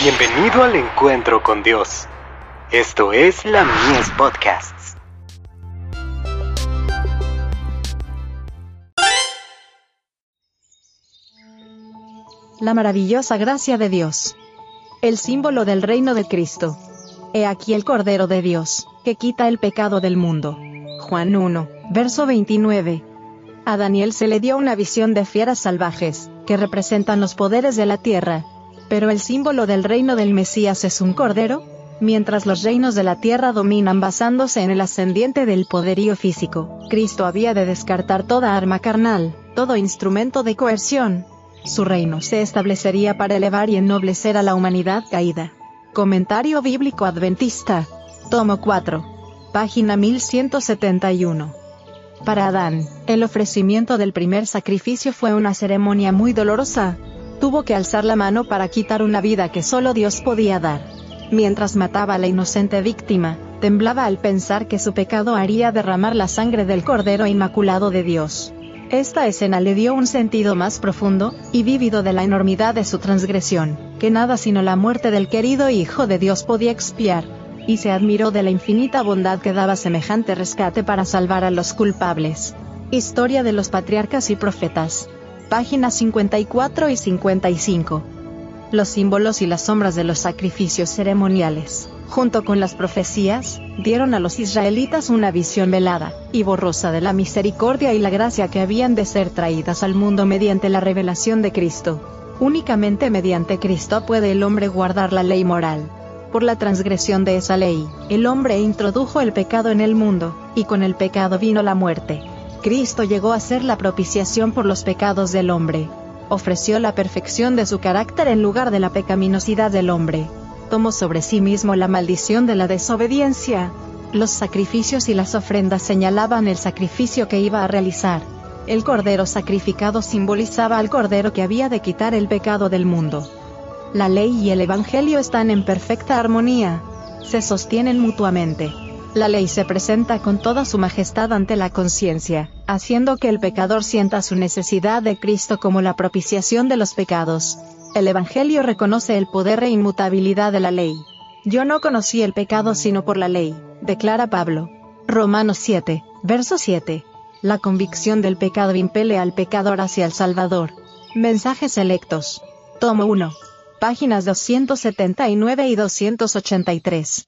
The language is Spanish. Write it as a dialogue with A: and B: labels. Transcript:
A: Bienvenido al encuentro con Dios. Esto es la Mies Podcasts.
B: La maravillosa gracia de Dios. El símbolo del reino de Cristo. He aquí el Cordero de Dios, que quita el pecado del mundo. Juan 1, verso 29. A Daniel se le dio una visión de fieras salvajes, que representan los poderes de la tierra. Pero el símbolo del reino del Mesías es un cordero, mientras los reinos de la tierra dominan basándose en el ascendiente del poderío físico. Cristo había de descartar toda arma carnal, todo instrumento de coerción. Su reino se establecería para elevar y ennoblecer a la humanidad caída. Comentario Bíblico Adventista. Tomo 4. Página 1171. Para Adán, el ofrecimiento del primer sacrificio fue una ceremonia muy dolorosa. Tuvo que alzar la mano para quitar una vida que solo Dios podía dar. Mientras mataba a la inocente víctima, temblaba al pensar que su pecado haría derramar la sangre del Cordero Inmaculado de Dios. Esta escena le dio un sentido más profundo y vívido de la enormidad de su transgresión, que nada sino la muerte del querido Hijo de Dios podía expiar y se admiró de la infinita bondad que daba semejante rescate para salvar a los culpables. Historia de los Patriarcas y Profetas. Páginas 54 y 55. Los símbolos y las sombras de los sacrificios ceremoniales, junto con las profecías, dieron a los israelitas una visión velada y borrosa de la misericordia y la gracia que habían de ser traídas al mundo mediante la revelación de Cristo. Únicamente mediante Cristo puede el hombre guardar la ley moral, por la transgresión de esa ley, el hombre introdujo el pecado en el mundo, y con el pecado vino la muerte. Cristo llegó a ser la propiciación por los pecados del hombre. Ofreció la perfección de su carácter en lugar de la pecaminosidad del hombre. Tomó sobre sí mismo la maldición de la desobediencia. Los sacrificios y las ofrendas señalaban el sacrificio que iba a realizar. El cordero sacrificado simbolizaba al cordero que había de quitar el pecado del mundo. La ley y el Evangelio están en perfecta armonía. Se sostienen mutuamente. La ley se presenta con toda su majestad ante la conciencia, haciendo que el pecador sienta su necesidad de Cristo como la propiciación de los pecados. El Evangelio reconoce el poder e inmutabilidad de la ley. Yo no conocí el pecado sino por la ley, declara Pablo. Romanos 7, verso 7. La convicción del pecado impele al pecador hacia el Salvador. Mensajes selectos. Tomo 1 páginas 279 y 283.